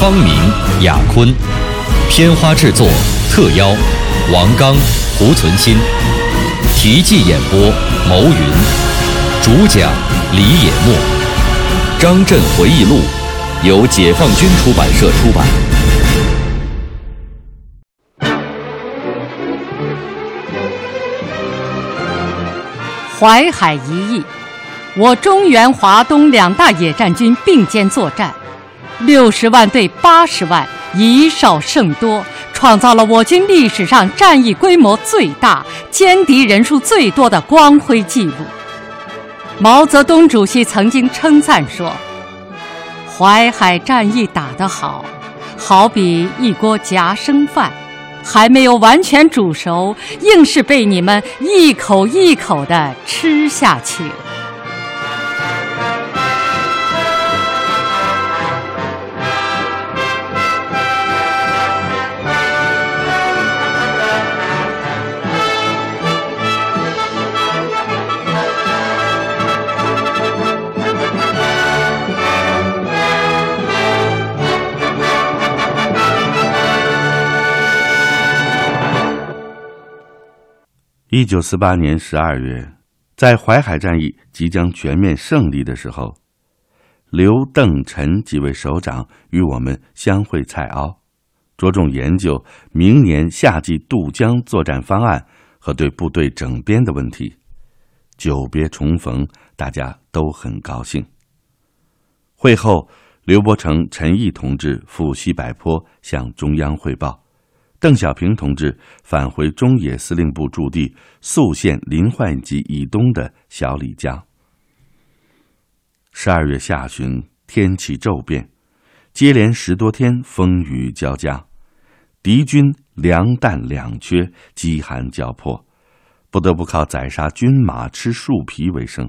方明、雅坤，片花制作特邀王刚、胡存新，题记演播牟云，主讲李野墨，《张震回忆录》由解放军出版社出版。淮海一役，我中原、华东两大野战军并肩作战，六十万对八十万，以少胜多，创造了我军历史上战役规模最大、歼敌人数最多的光辉记录。毛泽东主席曾经称赞说：“淮海战役打得好，好比一锅夹生饭。”还没有完全煮熟，硬是被你们一口一口的吃下去。一九四八年十二月，在淮海战役即将全面胜利的时候，刘、邓、陈几位首长与我们相会蔡骜，着重研究明年夏季渡江作战方案和对部队整编的问题。久别重逢，大家都很高兴。会后，刘伯承、陈毅同志赴西柏坡向中央汇报。邓小平同志返回中野司令部驻地宿县临淮集以东的小李家。十二月下旬，天气骤变，接连十多天风雨交加，敌军粮弹两缺，饥寒交迫，不得不靠宰杀军马、吃树皮为生，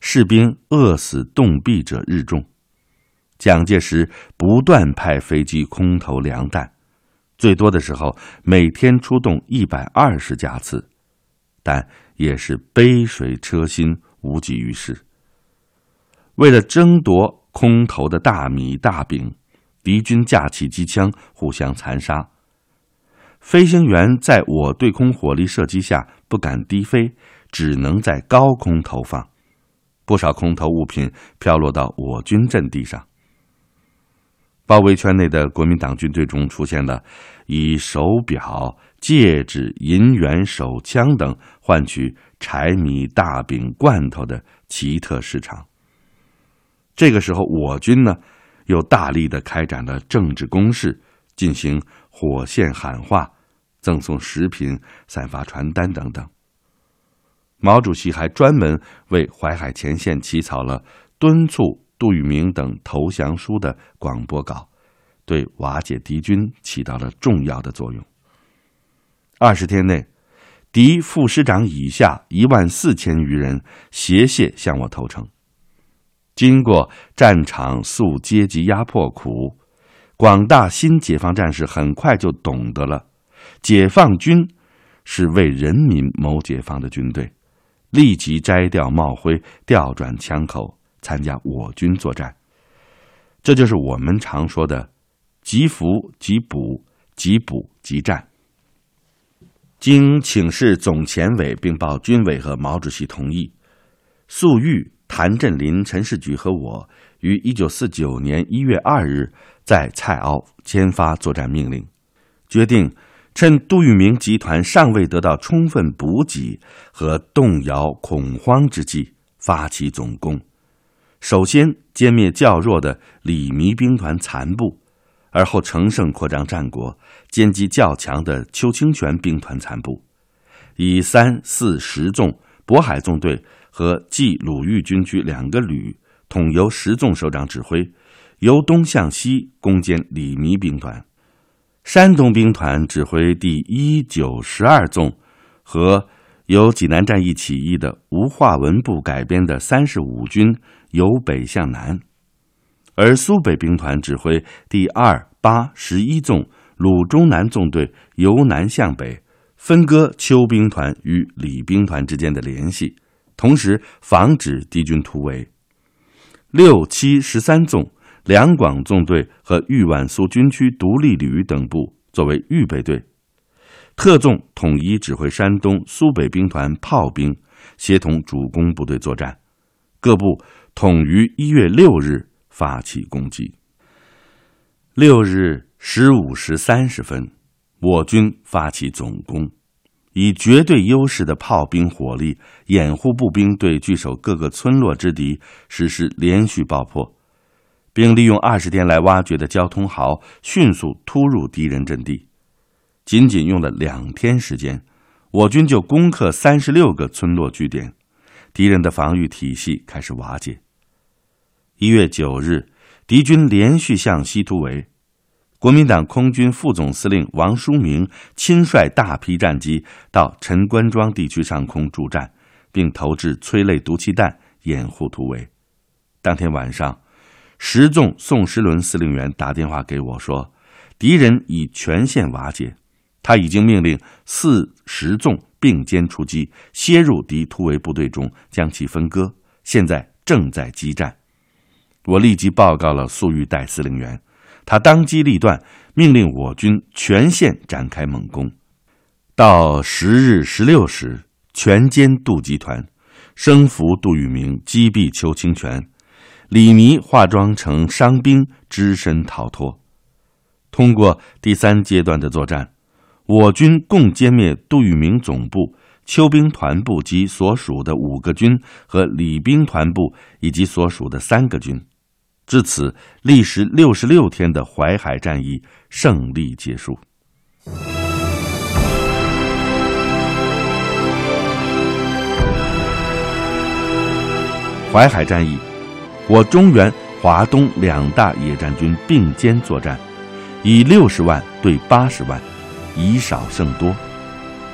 士兵饿死冻毙者日众。蒋介石不断派飞机空投粮弹。最多的时候，每天出动一百二十架次，但也是杯水车薪，无济于事。为了争夺空投的大米大饼，敌军架起机枪互相残杀。飞行员在我对空火力射击下不敢低飞，只能在高空投放，不少空投物品飘落到我军阵地上。包围圈内的国民党军队中出现了以手表、戒指、银元、手枪等换取柴米大饼、罐头的奇特市场。这个时候，我军呢又大力的开展了政治攻势，进行火线喊话、赠送食品、散发传单等等。毛主席还专门为淮海前线起草了敦促。杜聿明等投降书的广播稿，对瓦解敌军起到了重要的作用。二十天内，敌副师长以下一万四千余人携械向我投诚。经过战场诉阶级压迫苦，广大新解放战士很快就懂得了，解放军是为人民谋解放的军队，立即摘掉帽徽，调转枪口。参加我军作战，这就是我们常说的“即俘即补，即补即战”。经请示总前委，并报军委和毛主席同意，粟裕、谭震林、陈士举和我于一九四九年一月二日在蔡凹签发作战命令，决定趁杜聿明集团尚未得到充分补给和动摇恐慌之际，发起总攻。首先歼灭较弱的李弥兵团残部，而后乘胜扩张战果，歼击较强的邱清泉兵团残部，以三四十纵渤海纵队和冀鲁豫军区两个旅统由十纵首长指挥，由东向西攻坚李弥兵团。山东兵团指挥第一、九、十二纵和由济南战役起义的吴化文部改编的三十五军由北向南，而苏北兵团指挥第二、八、十一纵鲁中南纵队由南向北，分割邱兵团与李兵团之间的联系，同时防止敌军突围。六、七、十三纵。两广纵队和豫皖苏军区独立旅等部作为预备队，特纵统一指挥山东、苏北兵团炮兵，协同主攻部队作战。各部统于一月六日发起攻击。六日十五时三十分，我军发起总攻，以绝对优势的炮兵火力掩护步兵对据守各个村落之敌实施连续爆破。并利用二十天来挖掘的交通壕，迅速突入敌人阵地。仅仅用了两天时间，我军就攻克三十六个村落据点，敌人的防御体系开始瓦解。一月九日，敌军连续向西突围，国民党空军副总司令王书明亲率大批战机到陈官庄地区上空助战，并投掷催泪毒气弹掩护突围。当天晚上。十纵宋时轮司令员打电话给我说，敌人已全线瓦解，他已经命令四十纵并肩出击，切入敌突围部队中，将其分割，现在正在激战。我立即报告了粟裕代司令员，他当机立断，命令我军全线展开猛攻。到十日十六时，全歼杜集团，生俘杜聿明，击毙邱清泉。李弥化妆成伤兵，只身逃脱。通过第三阶段的作战，我军共歼灭杜聿明总部、邱兵团部及所属的五个军和李兵团部以及所属的三个军。至此，历时六十六天的淮海战役胜利结束。淮海战役。我中原、华东两大野战军并肩作战，以六十万对八十万，以少胜多，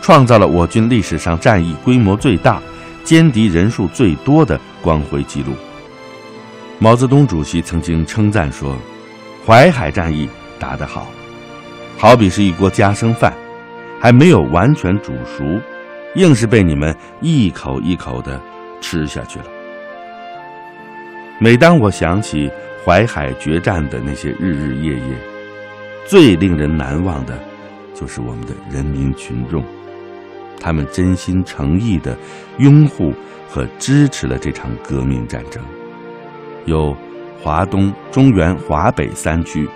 创造了我军历史上战役规模最大、歼敌人数最多的光辉记录。毛泽东主席曾经称赞说：“淮海战役打得好，好比是一锅夹生饭，还没有完全煮熟，硬是被你们一口一口的吃下去了。”每当我想起淮海决战的那些日日夜夜，最令人难忘的，就是我们的人民群众，他们真心诚意的拥护和支持了这场革命战争。有华东、中原、华北三区、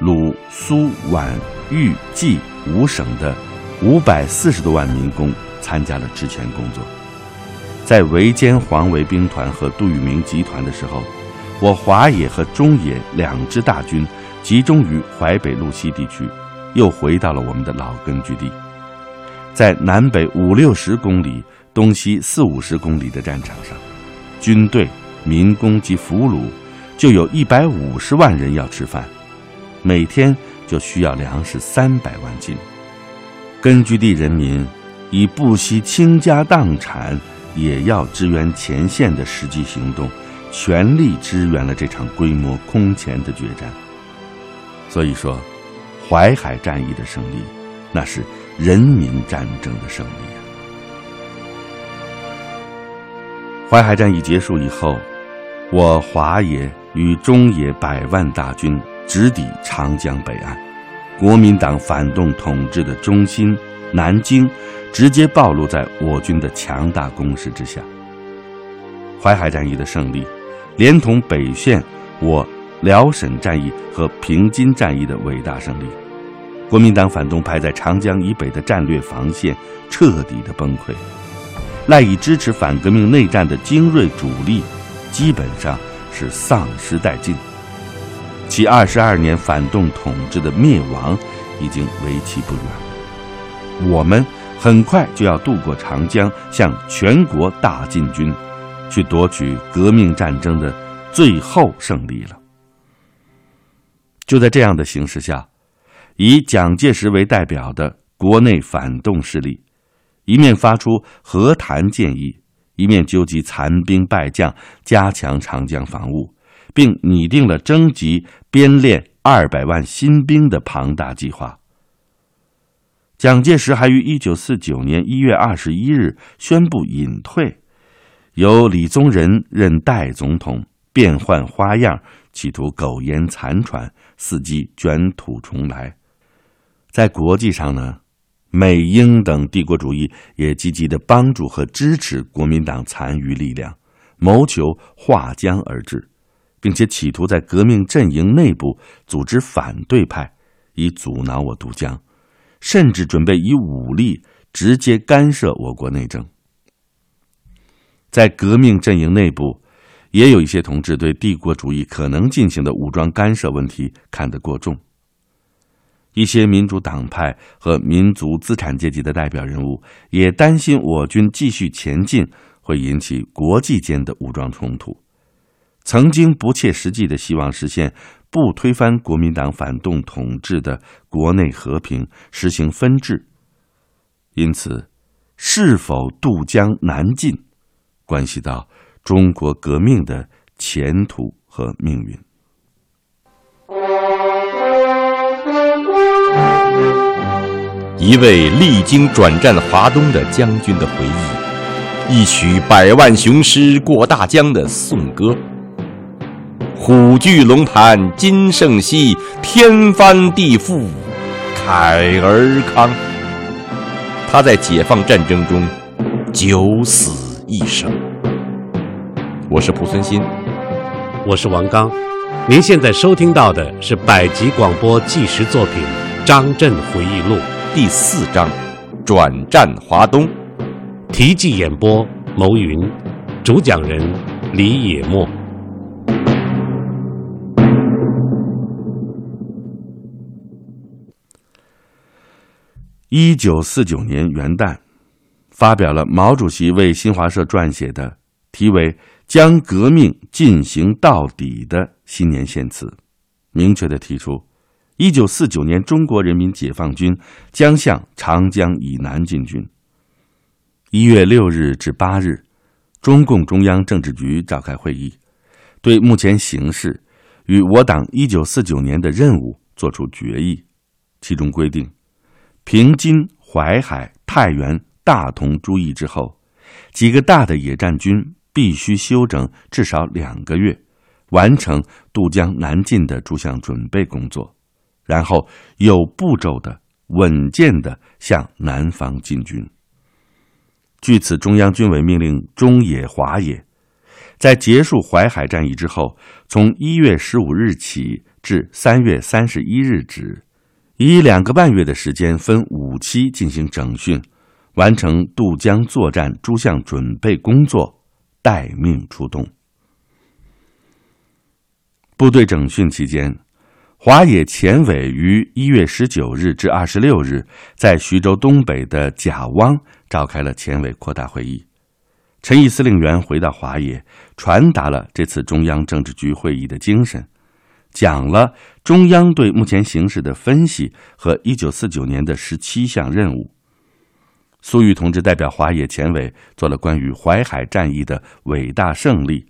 鲁、苏、皖、豫、冀五省的五百四十多万民工参加了之前工作。在围歼黄维兵团和杜聿明集团的时候，我华野和中野两支大军集中于淮北路西地区，又回到了我们的老根据地。在南北五六十公里、东西四五十公里的战场上，军队、民工及俘虏就有一百五十万人要吃饭，每天就需要粮食三百万斤。根据地人民以不惜倾家荡产。也要支援前线的实际行动，全力支援了这场规模空前的决战。所以说，淮海战役的胜利，那是人民战争的胜利！淮海战役结束以后，我华野与中野百万大军直抵长江北岸，国民党反动统治的中心南京。直接暴露在我军的强大攻势之下。淮海战役的胜利，连同北线我辽沈战役和平津战役的伟大胜利，国民党反动派在长江以北的战略防线彻底的崩溃，赖以支持反革命内战的精锐主力，基本上是丧失殆尽，其二十二年反动统治的灭亡已经为期不远。我们。很快就要渡过长江，向全国大进军，去夺取革命战争的最后胜利了。就在这样的形势下，以蒋介石为代表的国内反动势力，一面发出和谈建议，一面纠集残兵败将，加强长江防务，并拟定了征集编练二百万新兵的庞大计划。蒋介石还于一九四九年一月二十一日宣布隐退，由李宗仁任代总统，变换花样，企图苟延残喘，伺机卷土重来。在国际上呢，美英等帝国主义也积极的帮助和支持国民党残余力量，谋求划江而治，并且企图在革命阵营内部组织反对派，以阻挠我渡江。甚至准备以武力直接干涉我国内政。在革命阵营内部，也有一些同志对帝国主义可能进行的武装干涉问题看得过重。一些民主党派和民族资产阶级的代表人物也担心我军继续前进会引起国际间的武装冲突，曾经不切实际的希望实现。不推翻国民党反动统治的国内和平，实行分治。因此，是否渡江南进，关系到中国革命的前途和命运。一位历经转战华东的将军的回忆，一曲百万雄师过大江的颂歌。虎踞龙盘今胜昔，天翻地覆慨而慷。他在解放战争中九死一生。我是蒲存昕，我是王刚。您现在收听到的是百集广播纪实作品《张震回忆录》第四章《转战华东》，题记演播牟云，主讲人李野墨。一九四九年元旦，发表了毛主席为新华社撰写的题为《将革命进行到底》的新年献词，明确的提出，一九四九年中国人民解放军将向长江以南进军。一月六日至八日，中共中央政治局召开会议，对目前形势与我党一九四九年的任务作出决议，其中规定。平津、淮海、太原、大同诸役之后，几个大的野战军必须休整至少两个月，完成渡江南进的诸项准备工作，然后有步骤的、稳健的向南方进军。据此，中央军委命令中野、华野，在结束淮海战役之后，从一月十五日起至三月三十一日止。以两个半月的时间，分五期进行整训，完成渡江作战诸项准备工作，待命出动。部队整训期间，华野前委于一月十九日至二十六日在徐州东北的贾汪召开了前委扩大会议。陈毅司令员回到华野，传达了这次中央政治局会议的精神。讲了中央对目前形势的分析和一九四九年的十七项任务。苏玉同志代表华野前委做了关于淮海战役的伟大胜利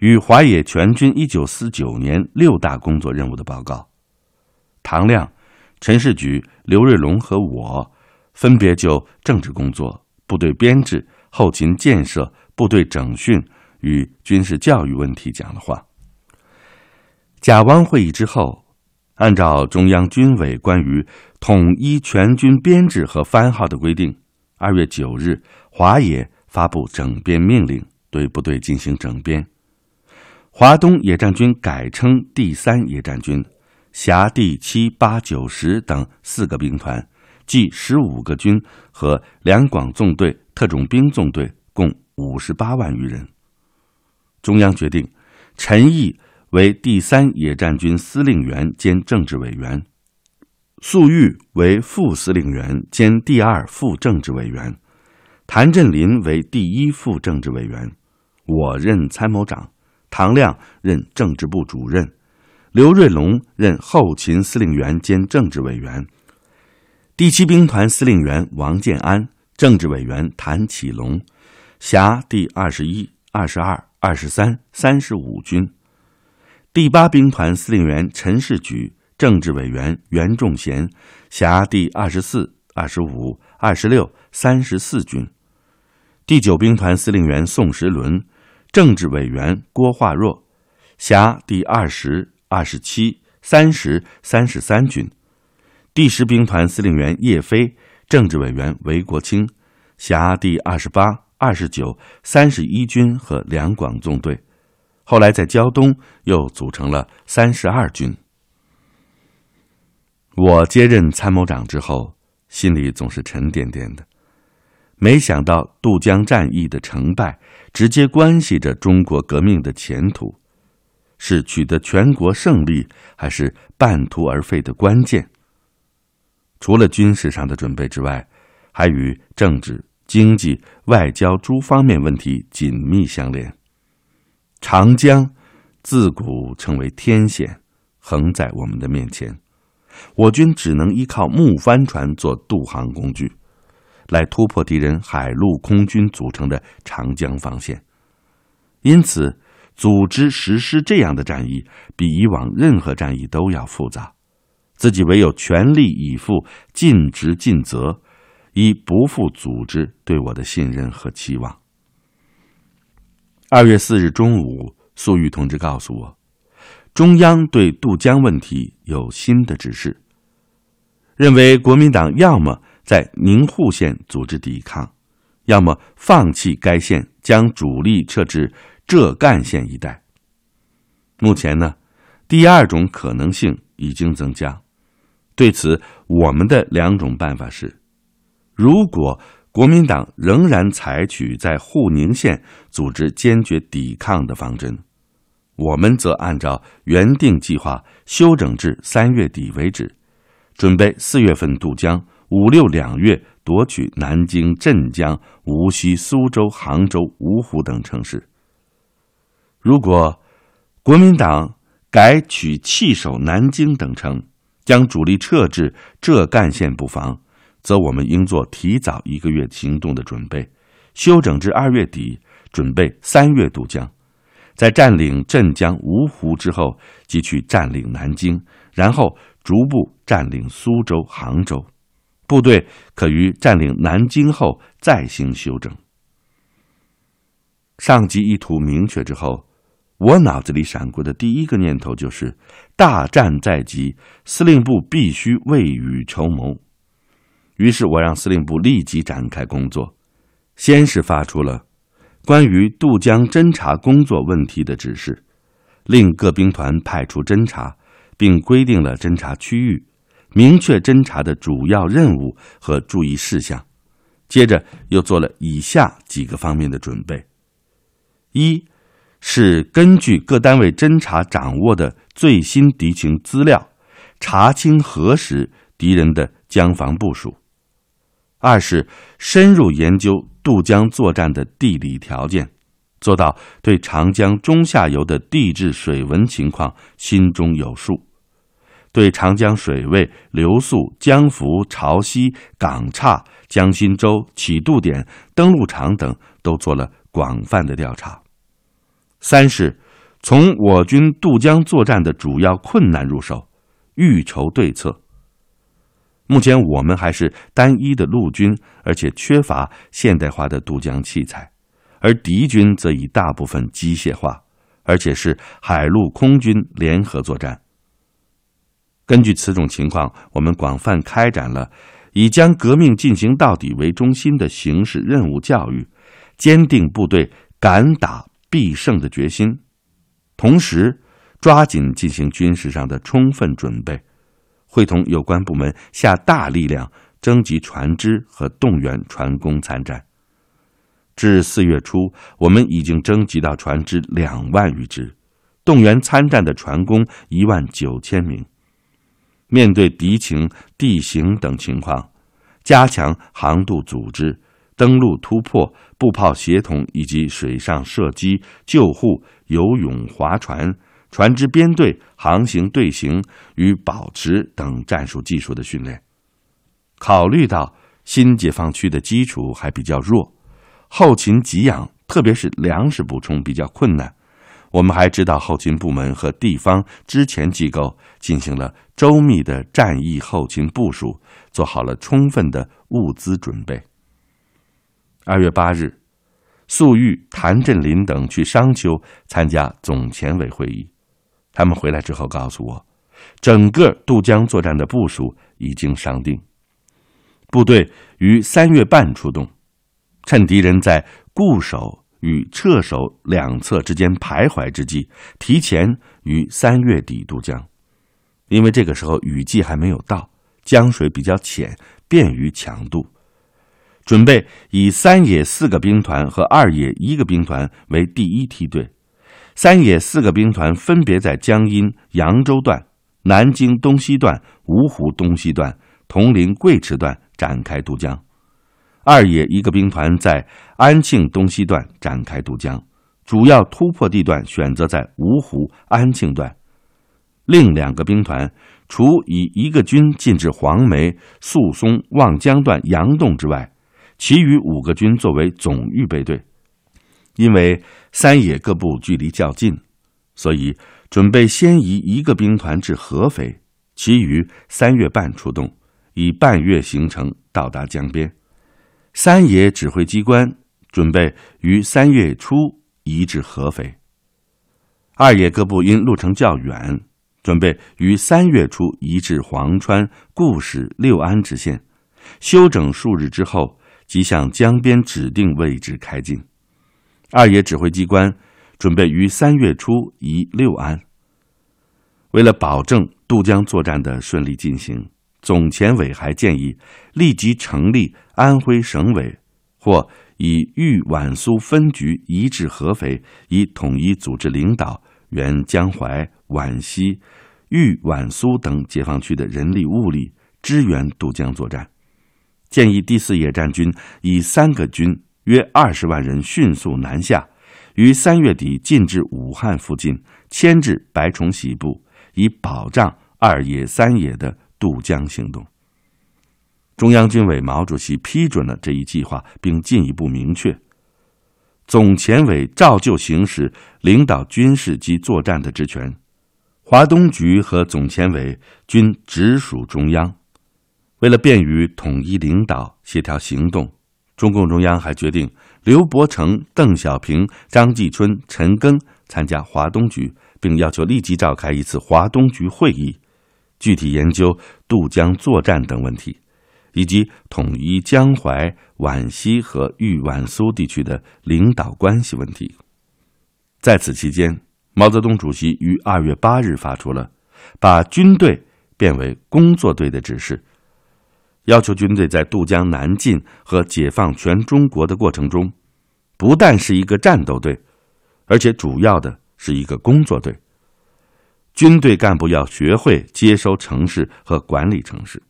与华野全军一九四九年六大工作任务的报告。唐亮、陈士举、刘瑞龙和我分别就政治工作、部队编制、后勤建设、部队整训与军事教育问题讲了话。贾汪会议之后，按照中央军委关于统一全军编制和番号的规定，二月九日，华野发布整编命令，对部队进行整编。华东野战军改称第三野战军，辖第七、八、九、十等四个兵团，即十五个军和两广纵队、特种兵纵队，共五十八万余人。中央决定，陈毅。为第三野战军司令员兼政治委员，粟裕为副司令员兼第二副政治委员，谭震林为第一副政治委员，我任参谋长，唐亮任政治部主任，刘瑞龙任后勤司令员兼政治委员。第七兵团司令员王建安，政治委员谭启龙，辖第二十一、二十二、二十三、三十五军。第八兵团司令员陈士举，政治委员袁仲贤，辖第二十四、二十五、二十六、三十四军。第九兵团司令员宋时轮，政治委员郭化若，辖第二十、二十七、三十、三十三军。第十兵团司令员叶飞，政治委员韦国清，辖第二十八、二十九、三十一军和两广纵队，后来在胶东又组成了三十二军。我接任参谋长之后，心里总是沉甸甸的，没想到渡江战役的成败，直接关系着中国革命的前途，是取得全国胜利，还是半途而废的关键。除了军事上的准备之外，还与政治、经济、外交诸方面问题紧密相连。长江自古成为天险，横在我们的面前，我军只能依靠木帆船做渡航工具，来突破敌人海陆空军组成的长江防线。因此，组织实施这样的战役，比以往任何战役都要复杂。自己唯有全力以赴、尽职尽责，以不负组织对我的信任和期望。二月四日中午，粟裕同志告诉我，中央对渡江问题有新的指示，认为国民党要么在宁沪线组织抵抗，要么放弃该线，将主力撤至浙赣线一带。目前呢，第二种可能性已经增加。对此，我们的两种办法是：如果国民党仍然采取在沪宁线组织坚决抵抗的方针，我们则按照原定计划休整至三月底为止，准备四月份渡江，五六两月夺取南京、镇江、无锡、苏州、杭州、芜湖等城市。如果国民党改取弃守南京等城，将主力撤至浙赣线布防，则我们应做提早一个月行动的准备，休整至二月底，准备三月渡江。在占领镇江、芜湖之后，即去占领南京，然后逐步占领苏州、杭州。部队可于占领南京后再行休整。上级意图明确之后。我脑子里闪过的第一个念头就是，大战在即，司令部必须未雨绸缪。于是我让司令部立即展开工作，先是发出了关于渡江侦察工作问题的指示，令各兵团派出侦察，并规定了侦察区域，明确侦察的主要任务和注意事项。接着又做了以下几个方面的准备：一。是根据各单位侦察掌握的最新敌情资料，查清核实敌人的江防部署；二是深入研究渡江作战的地理条件，做到对长江中下游的地质水文情况心中有数，对长江水位、流速、江幅、潮汐、港岔、江心洲、起渡点、登陆场等都做了广泛的调查。三是，从我军渡江作战的主要困难入手，预筹对策。目前我们还是单一的陆军，而且缺乏现代化的渡江器材，而敌军则已大部分机械化，而且是海陆空军联合作战。根据此种情况，我们广泛开展了以将革命进行到底为中心的形式任务教育，坚定部队敢打。必胜的决心，同时抓紧进行军事上的充分准备，会同有关部门下大力量征集船只和动员船工参战。至四月初，我们已经征集到船只两万余只，动员参战的船工一万九千名。面对敌情、地形等情况，加强航渡组织。登陆突破、步炮协同以及水上射击、救护、游泳、划船、船只编队、航行队形与保持等战术技术的训练。考虑到新解放区的基础还比较弱，后勤给养，特别是粮食补充比较困难，我们还知道后勤部门和地方支前机构进行了周密的战役后勤部署，做好了充分的物资准备。二月八日，粟裕、谭震林等去商丘参加总前委会议，他们回来之后告诉我，整个渡江作战的部署已经商定。部队于三月半出动，趁敌人在固守与撤守两侧之间徘徊之际，提前于三月底渡江。因为这个时候雨季还没有到，江水比较浅，便于强渡。准备以三野四个兵团和二野一个兵团为第一梯队，三野四个兵团分别在江阴、扬州段、南京东西段、芜湖东西段、铜陵贵池段。展开渡江，二野一个兵团在安庆东西段展开渡江，主要突破地段选择在芜湖安庆段。另两个兵团除以一个军进至黄梅、宿松、望江段杨洞之外，其余五个军作为总预备队。因为三野各部距离较近，所以准备先移一个兵团至合肥，其余三月半出动。以半月行程到达江边，三野指挥机关准备于三月初移至合肥。二野各部因路程较远，准备于三月初移至潢川、固始、六安之线，休整数日之后，即向江边指定位置开进。二野指挥机关准备于三月初移六安。为了保证渡江作战的顺利进行。总前委还建议立即成立安徽省委，或以豫皖苏分局移至合肥，以统一组织领导原江淮、皖西、豫皖苏等解放区的人力物力，支援渡江作战。建议第四野战军以三个军约二十万人迅速南下，于三月底进至武汉附近，迁至白崇禧部，以保障二野、三野的。渡江行动，中央军委毛主席批准了这一计划，并进一步明确，总前委照旧行使领导军事及作战的职权，华东局和总前委均直属中央。为了便于统一领导、协调行动，中共中央还决定刘伯承、邓小平、张继春、陈赓参加华东局，并要求立即召开一次华东局会议。具体研究渡江作战等问题，以及统一江淮、皖西和豫皖苏地区的领导关系问题。在此期间，毛泽东主席于二月八日发出了把军队变为工作队的指示，要求军队在渡江南进和解放全中国的过程中不但是一个战斗队而且主要的是一个工作队。军队干部要学会接收城市和管理城市。